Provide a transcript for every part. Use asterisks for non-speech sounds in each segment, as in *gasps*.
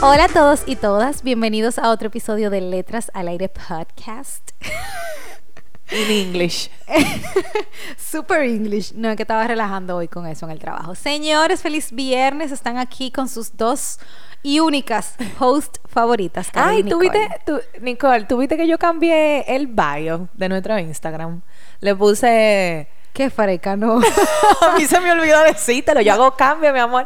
Hola a todos y todas, bienvenidos a otro episodio de Letras al Aire Podcast. *laughs* In English. *laughs* Super English. No, es que estaba relajando hoy con eso en el trabajo. Señores, feliz viernes. Están aquí con sus dos y únicas host favoritas. Ay, ¿tú Nicole. viste, tú, Nicole, tú viste que yo cambié el bio de nuestro Instagram. Le puse... Qué freca, no. *laughs* A mí se me olvidó decírtelo. Yo hago cambio, mi amor.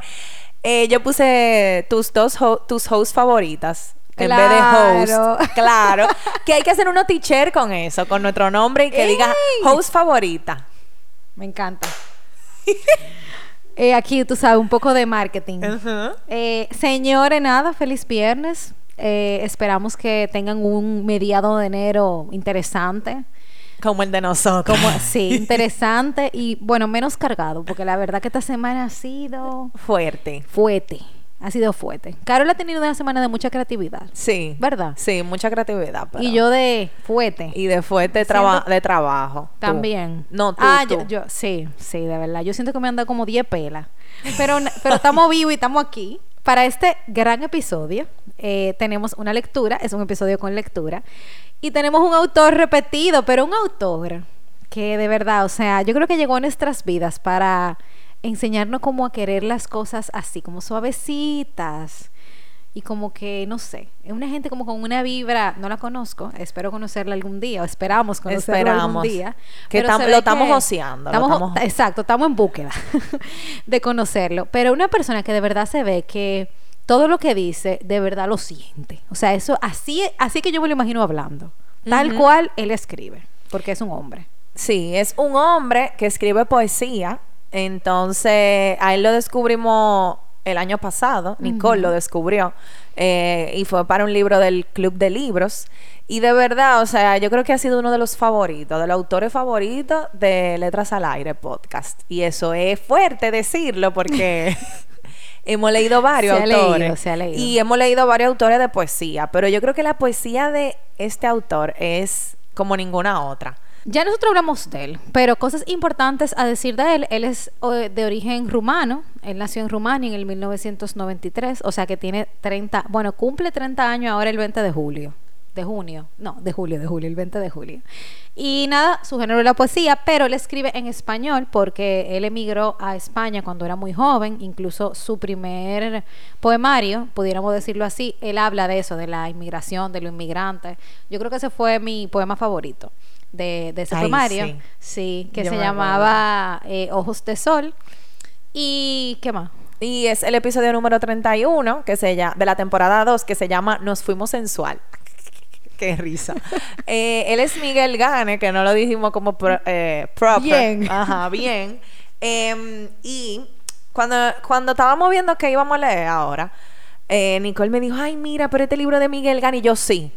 Eh, yo puse tus dos ho- tus hosts favoritas. En vez de host. Claro. que hay que hacer uno teacher con eso, con nuestro nombre y que diga host favorita. Me encanta. Eh, aquí, tú sabes, un poco de marketing. Eh, señores, nada, feliz viernes. Eh, esperamos que tengan un mediado de enero interesante. Como el de nosotros. Como, sí, *laughs* interesante y bueno, menos cargado, porque la verdad que esta semana ha sido Fuerte. fuerte. Ha sido fuerte. Carol ha tenido una semana de mucha creatividad. Sí. ¿Verdad? Sí, mucha creatividad. pero- Y yo de fuerte. Y de fuerte traba- de trabajo. tú. También. No, tú, Ah, tú. Yo, yo- sí, sí, de verdad. Yo siento que me han dado como 10 pelas. Pero, pero estamos *laughs* vivos y estamos aquí. Para este gran episodio eh, tenemos una lectura, es un episodio con lectura. Y tenemos un autor repetido, pero un autor que de verdad, o sea, yo creo que llegó a nuestras vidas para enseñarnos cómo a querer las cosas así, como suavecitas. Y como que, no sé, es una gente como con una vibra, no la conozco, espero conocerla algún día, o esperamos conocerla algún Esperamos. día. Que tam- lo estamos estamos- Exacto, estamos en búsqueda *laughs* de conocerlo. Pero una persona que de verdad se ve que todo lo que dice, de verdad lo siente. O sea, eso así, así que yo me lo imagino hablando. Tal cual él escribe, porque es un hombre. Sí, es un hombre que escribe poesía. Entonces, a él lo descubrimos el año pasado. Nicole lo descubrió. eh, y fue para un libro del Club de Libros. Y de verdad, o sea, yo creo que ha sido uno de los favoritos, de los autores favoritos de Letras al Aire podcast. Y eso es fuerte decirlo porque *laughs* hemos leído varios Se ha leído, autores. se ha leído. Y hemos leído varios autores de poesía. Pero yo creo que la poesía de este autor es como ninguna otra. Ya nosotros hablamos de él, pero cosas importantes a decir de él, él es de origen rumano, él nació en Rumania en el 1993, o sea que tiene 30, bueno, cumple 30 años ahora el 20 de julio, de junio, no, de julio, de julio, el 20 de julio. Y nada, su género es la poesía, pero él escribe en español porque él emigró a España cuando era muy joven, incluso su primer poemario, pudiéramos decirlo así, él habla de eso, de la inmigración, de los inmigrantes. Yo creo que ese fue mi poema favorito de, de ese Ay, poemario. sí. Sí, que Yo se llamaba eh, Ojos de Sol. ¿Y qué más? Y es el episodio número 31 que se llama, de la temporada 2 que se llama Nos fuimos sensual. Qué risa. Eh, él es Miguel Gane, que no lo dijimos como pro- eh, proper. Bien. Ajá, bien. Em, y cuando, cuando estábamos viendo que íbamos a leer ahora, eh, Nicole me dijo, ay, mira, pero este libro de Miguel Gane. Y yo, sí.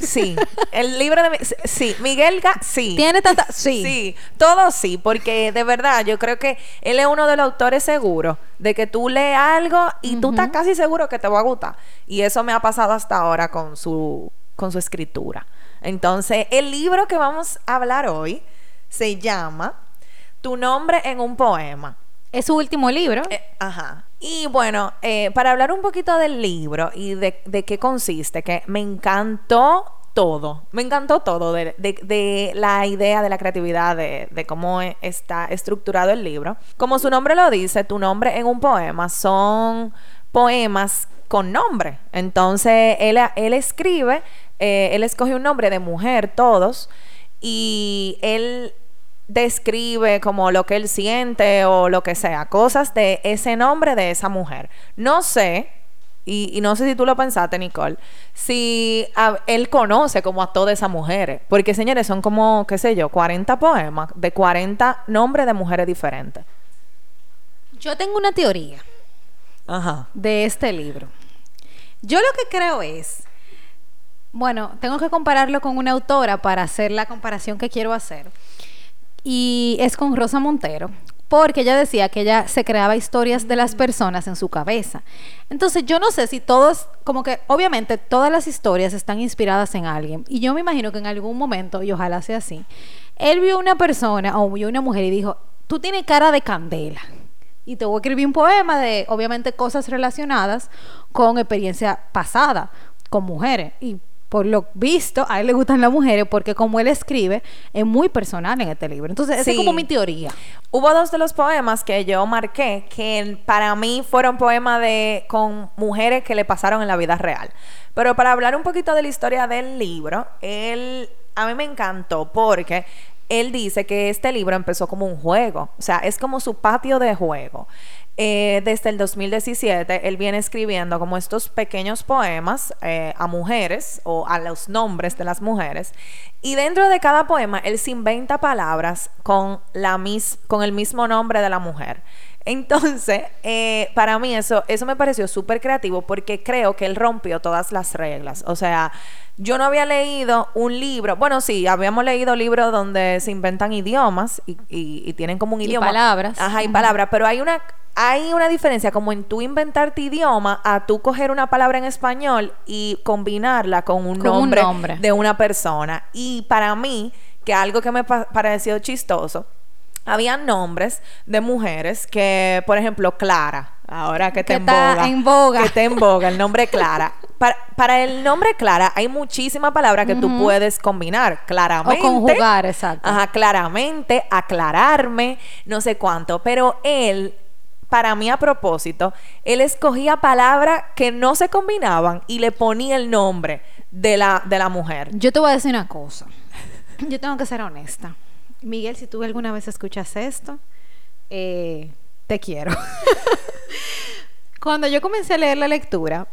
Sí. El libro de... Sí. Miguel Gane, sí. ¿Tiene tanta...? Sí. Sí, todo sí, porque de verdad yo creo que él es uno de los autores seguros de que tú lees algo y tú estás casi seguro que te va a gustar. Y eso me ha pasado hasta ahora con su, con su escritura. Entonces, el libro que vamos a hablar hoy se llama Tu nombre en un poema. Es su último libro. Eh, ajá. Y bueno, eh, para hablar un poquito del libro y de, de qué consiste, que me encantó todo, me encantó todo de, de- de la idea de la creatividad, de, de cómo e- está estructurado el libro. Como su nombre lo dice, tu nombre en un poema son poemas con nombre. Entonces, él, él escribe, eh, él escoge un nombre de mujer, todos, y él describe como lo que él siente o lo que sea, cosas de ese nombre de esa mujer. No sé, y, no sé si tú lo pensaste, Nicole, si él conoce como a todas esas mujeres. Porque, señores, son como, qué sé yo, 40 poemas de 40 nombres de mujeres diferentes. Yo tengo una teoría De este libro. Yo lo que creo es, bueno, tengo que compararlo con una autora para hacer la comparación que quiero hacer. Y es con Rosa Montero, porque ella decía que ella se creaba historias de las personas en su cabeza. Entonces yo no sé si todos, como que obviamente todas las historias están inspiradas en alguien. Y yo me imagino que en algún momento, y ojalá sea así, él vio una persona o vio una mujer y dijo, tú tienes cara de candela. Y te voy a escribir un poema de, obviamente, cosas relacionadas con experiencia pasada, con mujeres. Y por lo visto, a él le gustan las mujeres porque como él escribe, es muy personal en este libro. Entonces, esa Sí. es como mi teoría. Hubo dos de los poemas que yo marqué que para mí fueron poemas de con mujeres que le pasaron en la vida real. Pero para hablar un poquito de la historia del libro, él a mí me encantó porque él dice que este libro empezó como un juego, o sea, es como su patio de juego. Eh, desde el 2017, él viene escribiendo como estos pequeños poemas eh, a mujeres o a los nombres de las mujeres. Y dentro de cada poema, él se inventa palabras con, la mis con el mismo nombre de la mujer. Entonces, eh, para mí eso, eso me pareció súper creativo porque creo que él rompió todas las reglas. O sea, yo no había leído un libro, bueno, sí, habíamos leído libros donde se inventan idiomas y, y- y tienen como un Y idioma. palabras. Ajá, y palabras, pero hay una, hay una diferencia como en tú inventarte idioma a tú coger una palabra en español y combinarla con un, Con un nombre, nombre. de una persona. Y para mí, que algo que me pa- pareció chistoso, había nombres de mujeres que, por ejemplo, Clara, ahora que, Que te en está boga, en boga. que está en boga, el nombre Clara. *laughs* Para, para el nombre Clara hay muchísimas palabras que tú puedes combinar. Claramente. O conjugar, exacto. Ajá, claramente, aclararme, no sé cuánto. Pero él, para mí a propósito, él escogía palabras que no se combinaban y le ponía el nombre de la, de la mujer. Yo te voy a decir una cosa. Yo tengo que ser honesta. Miguel, si tú alguna vez escuchas esto, eh, te quiero. *laughs* Cuando yo comencé a leer la lectura,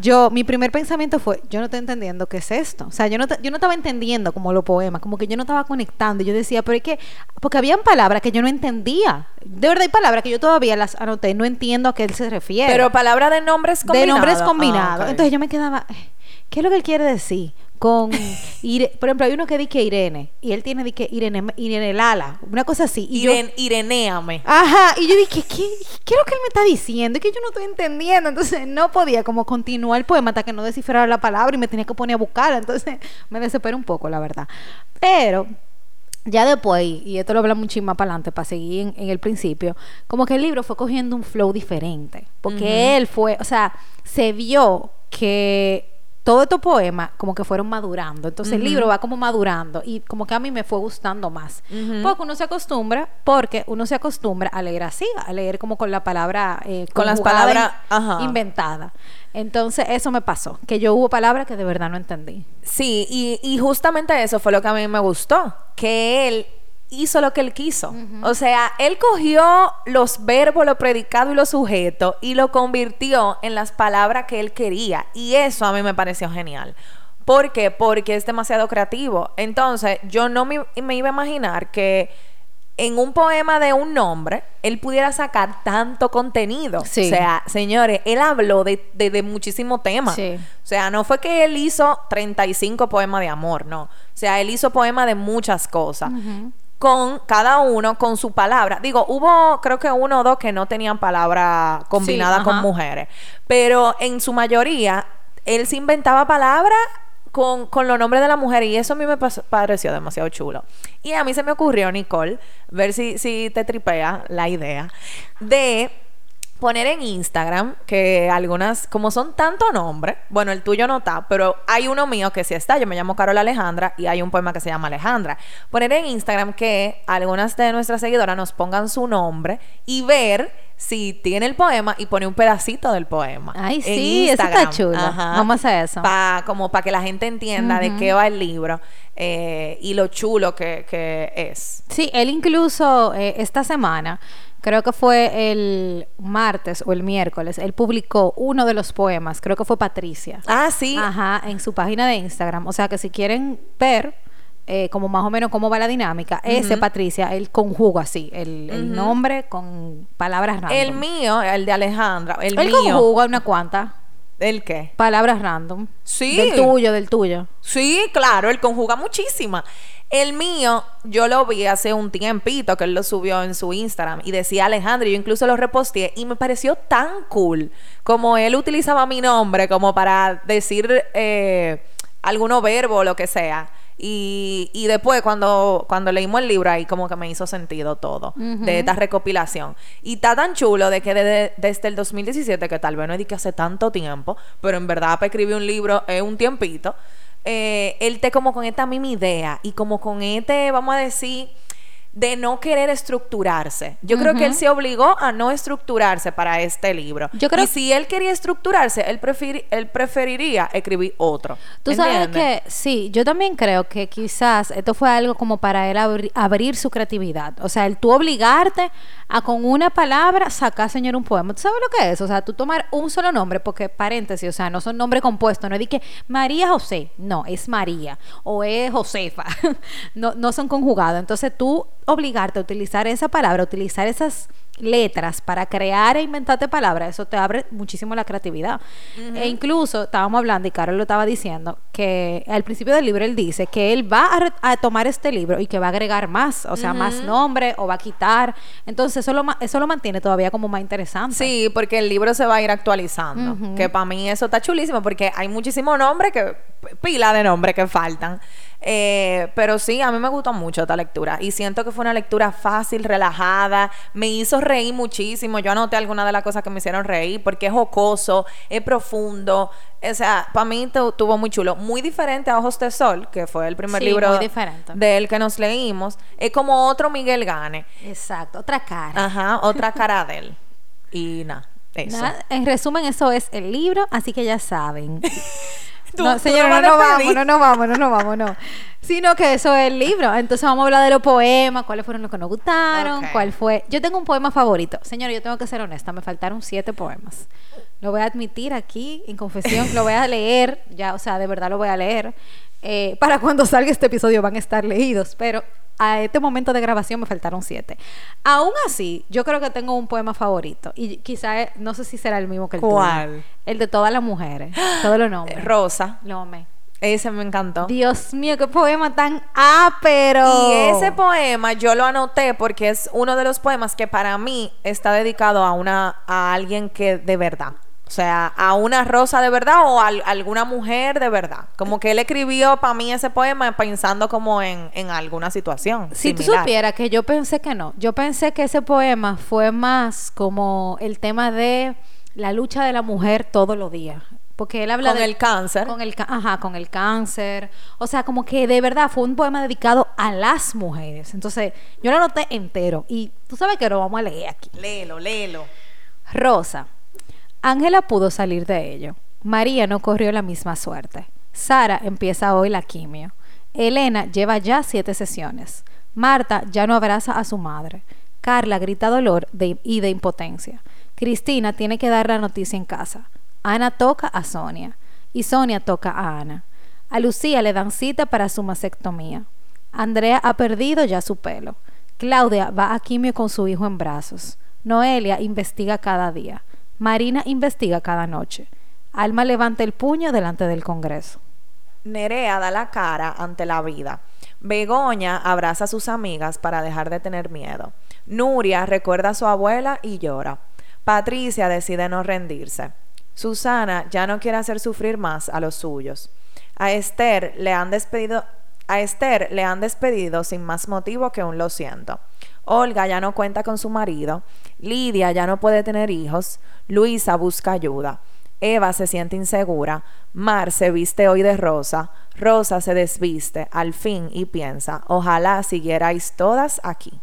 yo, mi primer pensamiento fue, yo no estoy entendiendo qué es esto. O sea, yo no, yo no estaba entendiendo como los poemas, como que yo no estaba conectando. Yo decía, pero es que, porque habían palabras que yo no entendía. De verdad hay palabras que yo todavía las anoté, no entiendo a qué él se refiere Pero palabra de nombres de combinados. nombres Ah, combinados. ok. Entonces yo me quedaba, eh, ¿qué es lo que él quiere decir? Con, Ire- por ejemplo, hay uno que dice Irene, y él tiene dice Irene, Irene Lala, una cosa así. Y yo, Iren- Irenéame. ajá, y yo dije, ¿qué, ¿qué es lo que él me está diciendo? Es que yo no estoy entendiendo. Entonces no podía como continuar el poema hasta que no descifrara la palabra y me tenía que poner a buscarla. Entonces *laughs* me desesperé un poco, la verdad. Pero ya después, y esto lo hablamos muchísimo más para adelante, para seguir en, en el principio, como que el libro fue cogiendo un flow diferente. Porque él fue, o sea, se vio que todos estos poemas como que fueron madurando. Entonces el libro va como madurando y como que a mí me fue gustando más. Porque uno se acostumbra, porque uno se acostumbra a leer así, a leer como con la palabra eh, Con las palabras, in- ajá. inventada. Entonces eso me pasó, que yo hubo palabras que de verdad no entendí. Sí, y, y justamente eso fue lo que a mí me gustó, que él hizo lo que él quiso. O sea, él cogió los verbos, lo predicado y los sujetos y lo convirtió en las palabras que él quería. Y eso a mí me pareció genial. ¿Por qué? Porque es demasiado creativo. Entonces, yo no me, me iba a imaginar que en un poema de un nombre, él pudiera sacar tanto contenido. Sí. O sea, señores, él habló de, de, de muchísimos temas. Sí. O sea, no fue que él hizo 35 poemas de amor, no. O sea, él hizo poemas de muchas cosas. Con cada uno con su palabra. Digo, hubo creo que uno o dos que no tenían palabra combinada Sí, con mujeres. Pero en su mayoría, él se inventaba palabras con, con los nombres de la mujer y eso a mí me pareció demasiado chulo. Y a mí se me ocurrió, Nicole, ver si, si te tripea la idea, de poner en Instagram que algunas, como son tanto nombres, bueno, el tuyo no está, pero hay uno mío que sí está, yo me llamo Carola Alejandra y hay un poema que se llama Alejandra. Poner en Instagram que algunas de nuestras seguidoras nos pongan su nombre y ver si tiene el poema y pone un pedacito del poema. Ay, sí, eso está Instagram. chulo. Ajá. Vamos a hacer eso. Pa- como para que la gente entienda de qué va el libro eh, y lo chulo que, que es. Sí, él incluso eh, esta semana creo que fue el martes o el miércoles, él publicó uno de los poemas, creo que fue Patricia. Ah, sí. Ajá, en su página de Instagram. O sea que si quieren ver eh, como más o menos cómo va la dinámica, ese Patricia, él conjuga así, el, el nombre con palabras random. El mío, el de Alejandra, el él mío. conjuga una cuanta ¿El qué? palabras random. Sí. Del tuyo, del tuyo. Sí, claro, él conjuga muchísimas. El mío, yo lo vi hace un tiempito que él lo subió en su Instagram y decía Alejandro, yo incluso lo reposteé y me pareció tan cool como él utilizaba mi nombre como para decir eh, alguno verbo o lo que sea. Y, y después cuando, cuando leímos el libro ahí como que me hizo sentido todo de esta recopilación. Y está tan chulo de que desde, desde el 2017, que tal vez no es de que hace tanto tiempo, pero en verdad para escribir un libro es un tiempito, eh, él te como con esta misma idea y como con este, vamos a decir, de no querer estructurarse. Yo creo que él se obligó a no estructurarse para este libro. Yo creo- y si él quería estructurarse, él, preferi- él preferiría escribir otro. Tú sabes que sí, yo también creo que quizás esto fue algo como para él abri- abrir su creatividad. O sea, el tú obligarte a con una palabra sacar, señor, un poema. ¿Tú sabes lo que es? O sea, tú tomar un solo nombre, porque paréntesis, o sea, no son nombres compuestos, no es de que María José, no, es María o es Josefa, *laughs* no, no son conjugados. Entonces tú obligarte a utilizar esa palabra, utilizar esas letras para crear e inventarte palabras, eso te abre muchísimo la creatividad. E incluso estábamos hablando y Carol lo estaba diciendo que al principio del libro él dice que él va a, tomar este libro y que va a agregar más, o sea, más nombre o va a quitar. Entonces eso lo, eso lo mantiene todavía como más interesante. Sí, porque el libro se va a ir actualizando. Que para mí eso está chulísimo porque hay muchísimos nombres que, pila de nombres que faltan. Eh, pero sí, a mí me gustó mucho esta lectura y siento que fue una lectura fácil, relajada, me hizo reír muchísimo. Yo anoté algunas de las cosas que me hicieron reír porque es jocoso, es profundo. O sea, para mí tu- tuvo muy chulo. Muy diferente a Ojos de Sol, que fue el primer Sí, libro de él que nos leímos. Es como otro Miguel Gane. Exacto, otra cara. Ajá, otra cara de él. Y nada, eso. Nada, en resumen, eso es el libro, así que ya saben. *laughs* Tú- no, señora, no no vamos, no nos vamos, no nos vamos, no. Sino que eso es el libro. Entonces vamos a hablar de los poemas, cuáles fueron los que nos gustaron, cuál fue. Yo tengo un poema favorito. Señora, yo tengo que ser honesta, me faltaron siete poemas. Lo voy a admitir aquí, en confesión, lo voy a leer, ya, o sea, de verdad lo voy a leer. Eh, para cuando salga este episodio van a estar leídos, pero a este momento de grabación me faltaron siete. Aún así, yo creo que tengo un poema favorito y quizá, eh, no sé si será el mismo que el tuyo. ¿Cuál? El de todas las mujeres, todos los *gasps* nombres. Rosa. Lo amé. Ese me encantó. Dios mío, qué poema tan ápero. Y ese poema yo lo anoté porque es uno de los poemas que para mí está dedicado a una a alguien que de verdad, o sea, a una rosa de verdad o a, al- alguna mujer de verdad. Como que él escribió para mí ese poema pensando como en, en alguna situación. Si tú supieras que yo pensé que no, yo pensé que ese poema fue más como el tema de la lucha de la mujer todos los días. Porque él habla con de- el cáncer. Con el, ajá, con el cáncer. O sea, como que de verdad fue un poema dedicado a las mujeres. Entonces, yo lo anoté entero. Y tú sabes que lo vamos a leer aquí. Léelo, léelo. Rosa. Ángela pudo salir de ello. María no corrió la misma suerte. Sara empieza hoy la quimio. Elena lleva ya siete sesiones. Marta ya no abraza a su madre. Carla grita dolor y de impotencia. Cristina tiene que dar la noticia en casa. Ana toca a Sonia. Y Sonia toca a Ana. A Lucía le dan cita para su mastectomía. Andrea ha perdido ya su pelo. Claudia va a quimio con su hijo en brazos. Noelia investiga cada día. Marina investiga cada noche. Alma levanta el puño delante del Congreso. Nerea da la cara ante la vida. Begoña abraza a sus amigas para dejar de tener miedo. Nuria recuerda a su abuela y llora. Patricia decide no rendirse. Susana ya no quiere hacer sufrir más a los suyos. A Esther le han despedido a Esther le han despedido sin más motivo que un lo siento. Olga ya no cuenta con su marido. Lidia ya no puede tener hijos. Luisa busca ayuda. Eva se siente insegura. Mar se viste hoy de rosa. Rosa se desviste al fin y piensa, ojalá siguierais todas aquí.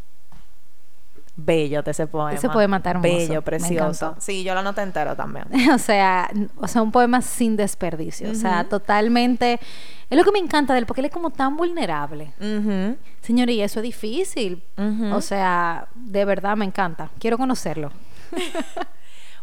Bello de ese poema. Ese poema hermoso. Bello, precioso. Sí, yo lo anoté entero también. *laughs* o sea, o sea, un poema sin desperdicio. O sea, totalmente. Es lo que me encanta de él, porque él es como tan vulnerable. Señor, y eso es difícil. O sea, de verdad me encanta. Quiero conocerlo. *laughs*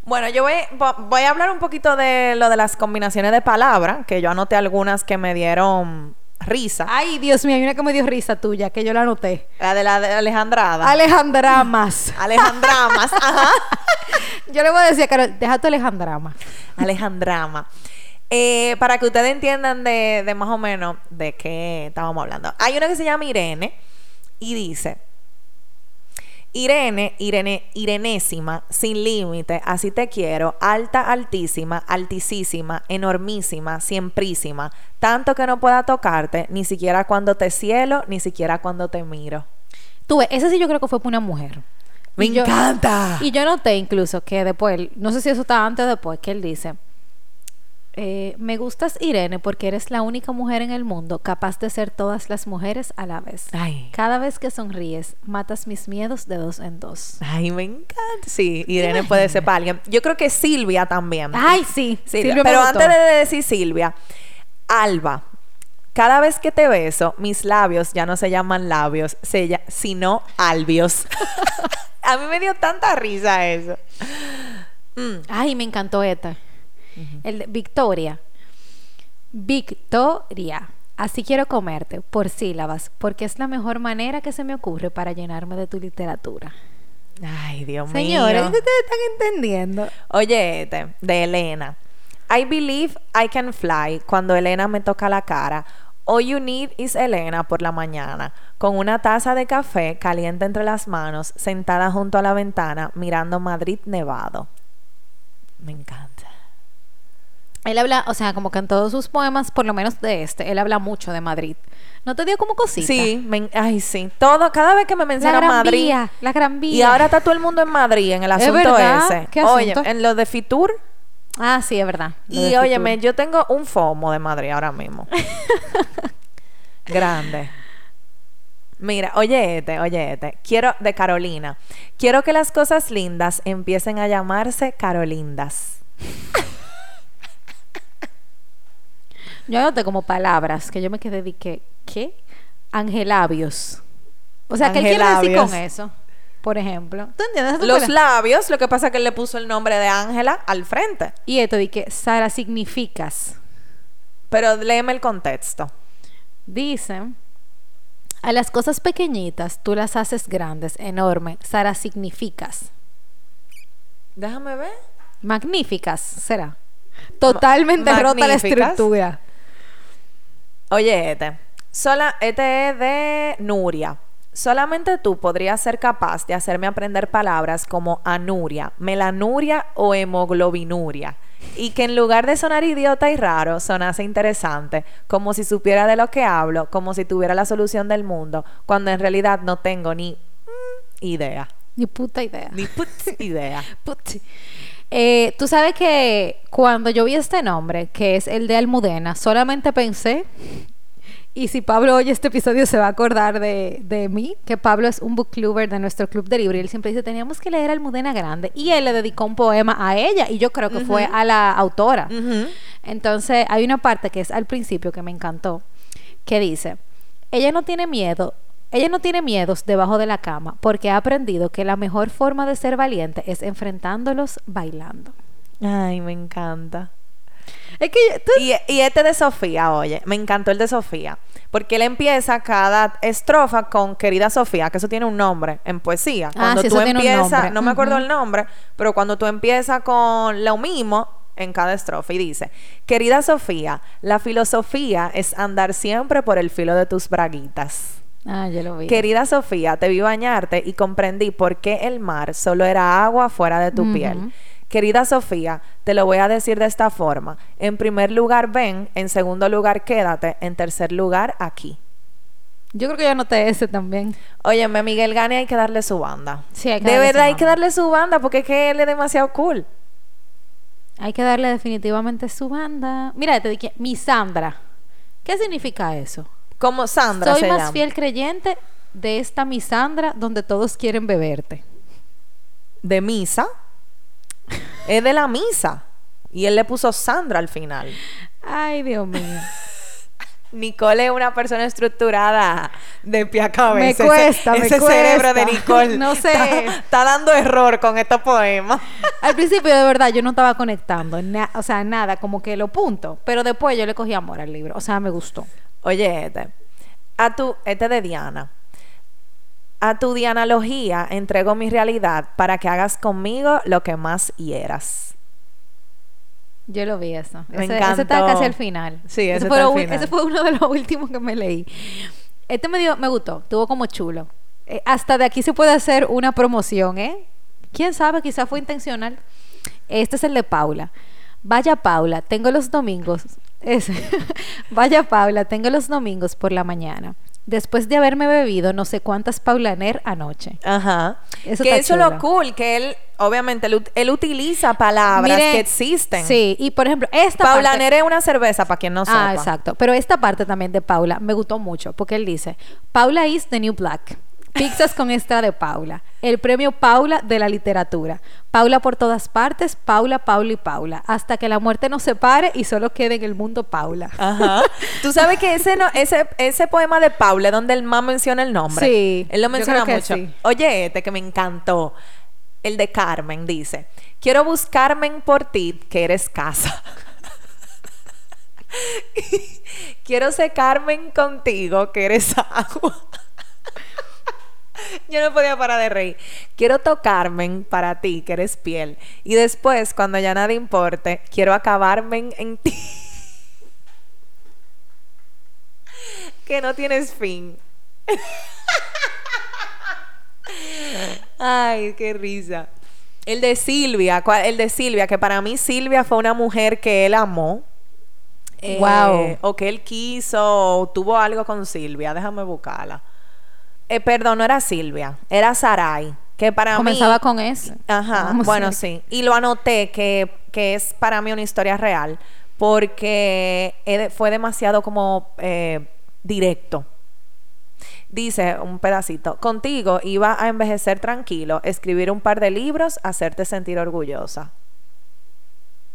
Bueno, yo voy, vo- voy a hablar un poquito de lo de las combinaciones de palabras, que yo anoté algunas que me dieron risa. Ay, Dios mío, hay una que me dio risa tuya, que yo la anoté. La de la de Alejandrada. Alejandramas. *laughs* Alejandramas, ajá. *laughs* Yo le voy a decir Carol, deja tu Alejandrama. Alejandrama. Eh, para que ustedes entiendan de, de más o menos de qué estábamos hablando. Hay una que se llama Irene y dice: Irene, Irene, Irenésima, sin límite, así te quiero, alta, altísima, altísima, enormísima, siemprísima, tanto que no pueda tocarte, ni siquiera cuando te cielo, ni siquiera cuando te miro. Tú ves, ese sí yo creo que fue por una mujer. ¡Me Y yo- encanta! Y yo noté incluso que después, no sé si eso está antes o después, que él dice, eh, me gustas Irene porque eres la única mujer en el mundo capaz de ser todas las mujeres a la vez. Ay. Cada vez que sonríes, matas mis miedos de dos en dos. Ay, me encanta. Sí, Irene puede ser para alguien. Yo creo que Silvia también. Ay, sí. Silvia. Pero antes de decir Silvia, Alba. Cada vez que te beso, mis labios ya no se llaman labios, se sino albios. *laughs* A mí me dio tanta risa eso. Mm. Ay, me encantó esta. El de Victoria. Victoria. Así quiero comerte, por sílabas, porque es la mejor manera que se me ocurre para llenarme de tu literatura. Ay, Dios Señores, mío. ¿ustedes están entendiendo? Oye, este, de Elena. I believe I can fly cuando Elena me toca la cara. All you need is Elena por la mañana, con una taza de café caliente entre las manos, sentada junto a la ventana, mirando Madrid nevado. Me encanta. Él habla, o sea, como que en todos sus poemas, por lo menos de este, él habla mucho de Madrid. ¿No te dio como cosita? Sí, me- ay, sí. Todo, cada vez que me menciona Madrid. Vía, la Gran Vía. Y ahora está todo el mundo en Madrid en el ¿Es asunto verdad? ese. ¿Qué Oye, asunto? en lo de Fitur. Ah, sí, es verdad. Y óyeme, Fitur. yo tengo un FOMO de Madrid ahora mismo. *laughs* Grande. Mira, oye este, oye este. Quiero, de Carolina. Quiero que las cosas lindas empiecen a llamarse Carolindas. *laughs* Yo anoté como palabras que yo me quedé de que, ¿qué? Angelabios. O sea, ¿qué él quiere decir con eso? Por ejemplo. ¿Tú entiendes? ¿Eso te Los labios, lo que pasa es que él le puso el nombre de Ángela al frente. Y esto de que Sara significas. Pero léeme el contexto. Dicen, a las cosas pequeñitas tú las haces grandes, enormes. Sara significas. Déjame ver. Magníficas, será. Totalmente rota la estructura. Oye, este. Sola, este es de Nuria. Solamente tú podrías ser capaz de hacerme aprender palabras como anuria, melanuria o hemoglobinuria. Y que en lugar de sonar idiota y raro, sonase interesante, como si supiera de lo que hablo, como si tuviera la solución del mundo, cuando en realidad no tengo ni mm, idea. Ni puta idea. Ni put *laughs* idea. Puti. Eh, Tú sabes que cuando yo vi este nombre, que es el de Almudena, solamente pensé, y si Pablo oye este episodio se va a acordar de, de mí, que Pablo es un bookluber de nuestro club de libro, y él siempre dice, teníamos que leer Almudena Grande, y él le dedicó un poema a ella, y yo creo que fue a la autora. Entonces, hay una parte que es al principio que me encantó, que dice, ella no tiene miedo, ella no tiene miedos debajo de la cama, porque ha aprendido que la mejor forma de ser valiente es enfrentándolos bailando. Ay, me encanta. Es que tú- Y, y este de Sofía, oye, me encantó el de Sofía, porque él empieza cada estrofa con querida Sofía, que eso tiene un nombre en poesía. Cuando Ah, sí, tú empiezas, no me acuerdo el nombre, pero cuando tú empiezas con lo mismo en cada estrofa y dice, querida Sofía, la filosofía es andar siempre por el filo de tus braguitas. Ah, lo vi. Querida Sofía, te vi bañarte y comprendí por qué el mar solo era agua fuera de tu piel. Querida Sofía, te lo voy a decir de esta forma. En primer lugar, ven. En segundo lugar, quédate. En tercer lugar, aquí. Yo creo que yo anoté ese también. Óyeme, Miguel Gane hay que darle su banda. Sí, hay que de darle su verdad hay que darle su banda porque es que él es demasiado cool. Hay que darle definitivamente su banda. Mira, te dije, mi Sandra. ¿Qué significa eso? Como Sandra Soy se más llama. fiel creyente de esta misandra donde todos quieren beberte. de misa. es de la misa. Y él le puso Sandra al final. Ay, Dios mío. *laughs* Nicole es una persona estructurada de pie a cabeza. Me cuesta, ese, me ese cerebro de. Nicole. *laughs* No sé. Está, está dando error con estos poemas. *laughs* Al principio, de verdad, yo no estaba conectando. na- o sea, nada, como que lo punto. Pero después yo le cogí amor al libro. O sea, me gustó. Oye, este. A tu, este de Diana. A tu dianalogía entrego mi realidad para que hagas conmigo lo que más hieras. Yo lo vi eso. Me ese, ese está casi al final. Sí, ese fue ul- final. ese fue uno de los *laughs* últimos que me leí. Este me dio, me gustó, estuvo como chulo. Eh, hasta de aquí se puede hacer una promoción, ¿eh? Quién sabe, quizá fue intencional. Este es el de Paula. Vaya Paula, tengo los domingos. Ese. *laughs* Vaya Paula, tengo los domingos por la mañana. Después de haberme bebido no sé cuántas Paulaner anoche. Ajá. Eso que eso es lo cool, que él, obviamente, él, él utiliza palabras Mire, que existen. Sí, y por ejemplo, esta Paula parte- Nere es una cerveza, para quien no sepa. Ah, exacto. Pero esta parte también de Paula me gustó mucho porque él dice, Paula is the new black. Pizzas con extra de Paula. El premio Paula de la literatura. Paula por todas partes, Paula, Paula y Paula. Hasta que la muerte nos separe y solo quede en el mundo Paula. Ajá. *laughs* Tú sabes que ese, no, ese, ese poema de Paula, donde el más menciona el nombre. Sí, Él lo menciona mucho. sí. Oye, este que me encantó. El de Carmen dice: Quiero buscarme por ti, que eres casa. *laughs* Quiero secarme contigo, que eres agua. *laughs* Yo no podía parar de reír. Quiero tocarme para ti, que eres piel. Y después, cuando ya nada importe, quiero acabarme en, ti. *laughs* que no tienes fin. *laughs* Ay, qué risa. El de Silvia, ¿cuál- el de Silvia, que para mí Silvia fue una mujer que él amó. Eh, Guau. O que él quiso, o tuvo algo con Silvia. Déjame buscarla. Eh, perdón, no era Silvia, era Sarai. Que para Comenzaba mí. con eso. Ajá, *laughs* Vamos bueno, sí. Y lo anoté que, que es para mí una historia real porque fue demasiado como eh, directo. Dice un pedacito, contigo iba a envejecer tranquilo, escribir un par de libros, hacerte sentir orgullosa.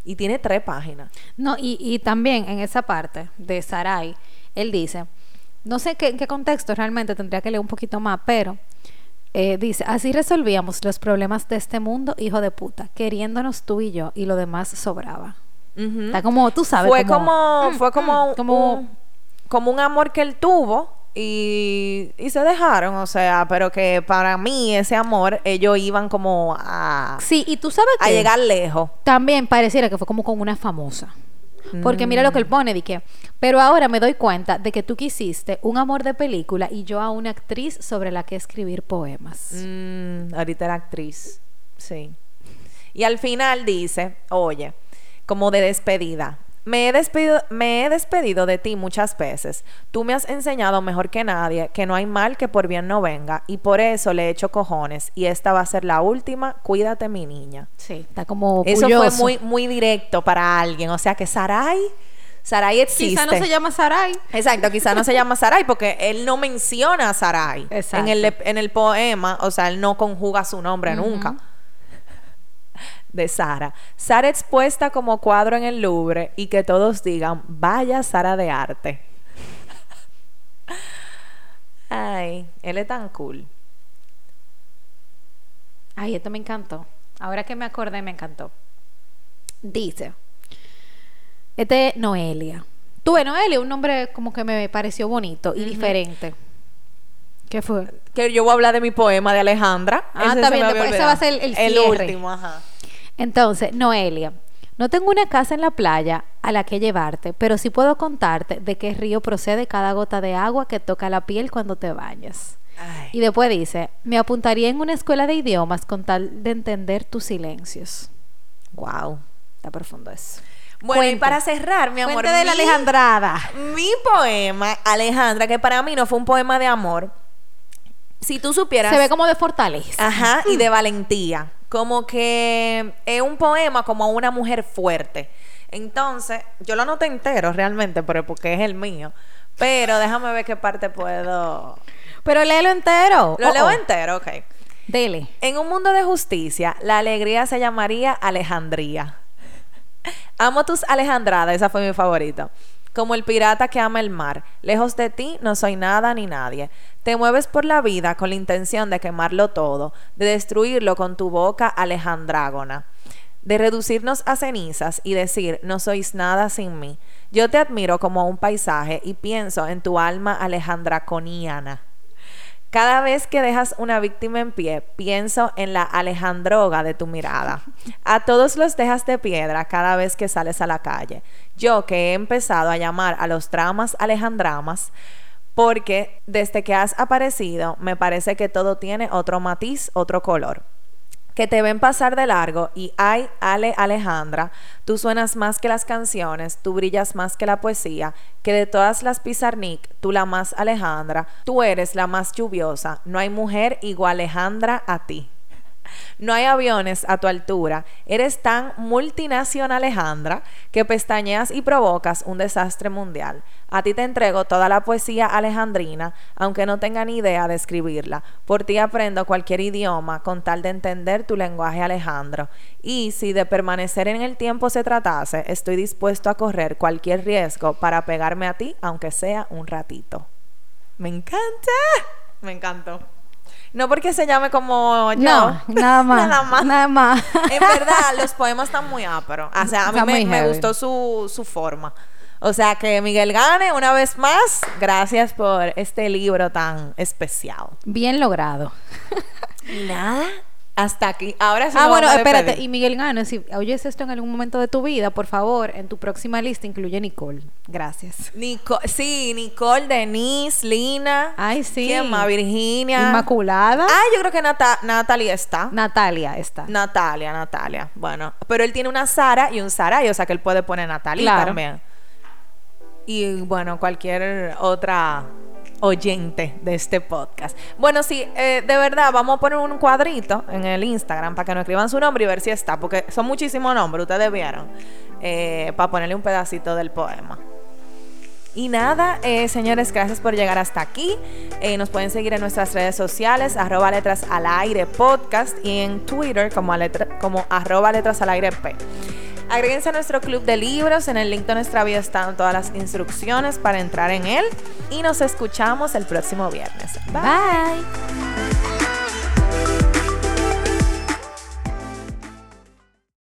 Y tiene tres páginas. No, y, y también en esa parte de Sarai, él dice, no sé qué, en qué contexto realmente tendría que leer un poquito más, pero eh, dice, así resolvíamos los problemas de este mundo, hijo de puta, queriéndonos tú y yo, y lo demás sobraba. Está como, tú sabes. fue como, mm, fue como, mm, como un, como un amor que él tuvo y, y se dejaron, o sea, pero que para mí ese amor ellos iban como a, Sí, y tú sabes a que llegar lejos. también pareciera que fue como con una famosa. Porque mira lo que él pone, di que, pero ahora me doy cuenta de que tú quisiste un amor de película y yo a una actriz sobre la que escribir poemas. Mm, ahorita era actriz, sí. Y al final dice, oye, como de despedida. Me he, despedido, me he despedido de ti muchas veces. Tú me has enseñado mejor que nadie que no hay mal que por bien no venga y por eso le he hecho cojones y esta va a ser la última. Cuídate mi niña. Sí, está como Eso fue muy muy directo para alguien, o sea que Sarai Sarai existe. Quizá no se llama Sarai. Exacto, quizá no se llama Sarai porque él no menciona a Sarai Exacto. en el, en el poema, o sea, él no conjuga su nombre nunca. De Sara. Sara expuesta como cuadro en el Louvre y que todos digan, vaya Sara de arte. *laughs* Ay, él es tan cool. Ay, esto me encantó. Ahora que me acordé, me encantó. Dice, este es Noelia. Tuve Noelia, un nombre como que me pareció bonito y diferente. ¿Qué fue? Que yo voy a hablar de mi poema de Alejandra. Ah, Ese después ese va a ser el. El cierre. último, ajá. Entonces, Noelia, no tengo una casa en la playa a la que llevarte, pero sí puedo contarte de qué río procede cada gota de agua que toca la piel cuando te bañas. Ay. Y después dice, me apuntaría en una escuela de idiomas con tal de entender tus silencios. Wow. Está profundo eso. Bueno, y para cerrar, mi amor. Cuente de la Alejandrada. Mi poema, Alejandra, que para mí no fue un poema de amor. Si tú supieras. Se ve como de fortaleza. Ajá, y de valentía. Como que es un poema como una mujer fuerte. Entonces, yo lo anoté entero realmente, pero porque es el mío. Pero déjame ver qué parte puedo. Pero léelo entero. Lo Oh, leo oh. entero, ok. Dele. En un mundo de justicia, la alegría se llamaría Alejandría. *laughs* Amo tus Alejandradas, esa fue mi favorita. Como el pirata que ama el mar, lejos de ti no soy nada ni nadie. Te mueves por la vida con la intención de quemarlo todo, de destruirlo con tu boca alejandrágona, de reducirnos a cenizas y decir no sois nada sin mí. Yo te admiro como un paisaje y pienso en tu alma alejandraconiana. Cada vez que dejas una víctima en pie, pienso en la Alejandroga de tu mirada. A todos los dejas de piedra cada vez que sales a la calle. Yo que he empezado a llamar a los dramas Alejandramas, porque desde que has aparecido me parece que todo tiene otro matiz, otro color que te ven pasar de largo y ay, Ale Alejandra, tú suenas más que las canciones, tú brillas más que la poesía, que de todas las Pizarnik, tú la más Alejandra, tú eres la más lluviosa, no hay mujer igual Alejandra a ti. No hay aviones a tu altura. Eres tan multinacional, Alejandra, que pestañeas y provocas un desastre mundial. A ti te entrego toda la poesía alejandrina, aunque no tenga ni idea de escribirla. Por ti aprendo cualquier idioma con tal de entender tu lenguaje alejandro. Y si de permanecer en el tiempo se tratase, estoy dispuesto a correr cualquier riesgo para pegarme a ti, aunque sea un ratito. Me encanta. Me encantó. No porque se llame como yo. No, nada *laughs* más. nada más. Nada más. En verdad, los poemas están muy áperos. O sea, a mí me, me gustó su, su forma. O sea, que Miguel gane una vez más. Gracias por este libro tan especial. Bien logrado. Nada, hasta aquí. Ahora sí ah, bueno, espérate. Y Miguel Gano, si oyes esto en algún momento de tu vida, por favor, en tu próxima lista incluye Nicole. Gracias. Nico- sí, Nicole, Denise, Lina. Ay, sí. ¿Quién más? Virginia. Inmaculada. Ah, yo creo que Nata- Natalie está. Natalia está. Natalia, Natalia. Bueno, pero él tiene una Sara y un Saray, o sea que él puede poner Natalie Claro. también. Y bueno, cualquier otra oyente de este podcast. Bueno, sí, eh, de verdad, vamos a poner un cuadrito en el Instagram para que nos escriban su nombre y ver si está, porque son muchísimos nombres, ustedes vieron, eh, para ponerle un pedacito del poema. Y nada, eh, señores, gracias por llegar hasta aquí. Nos pueden seguir en nuestras redes sociales, arroba letras al aire podcast y en Twitter como, a como arroba letras al aire P. Agréguense a nuestro club de libros, en el link de nuestra bio están todas las instrucciones para entrar en él y nos escuchamos el próximo viernes. Bye. Bye.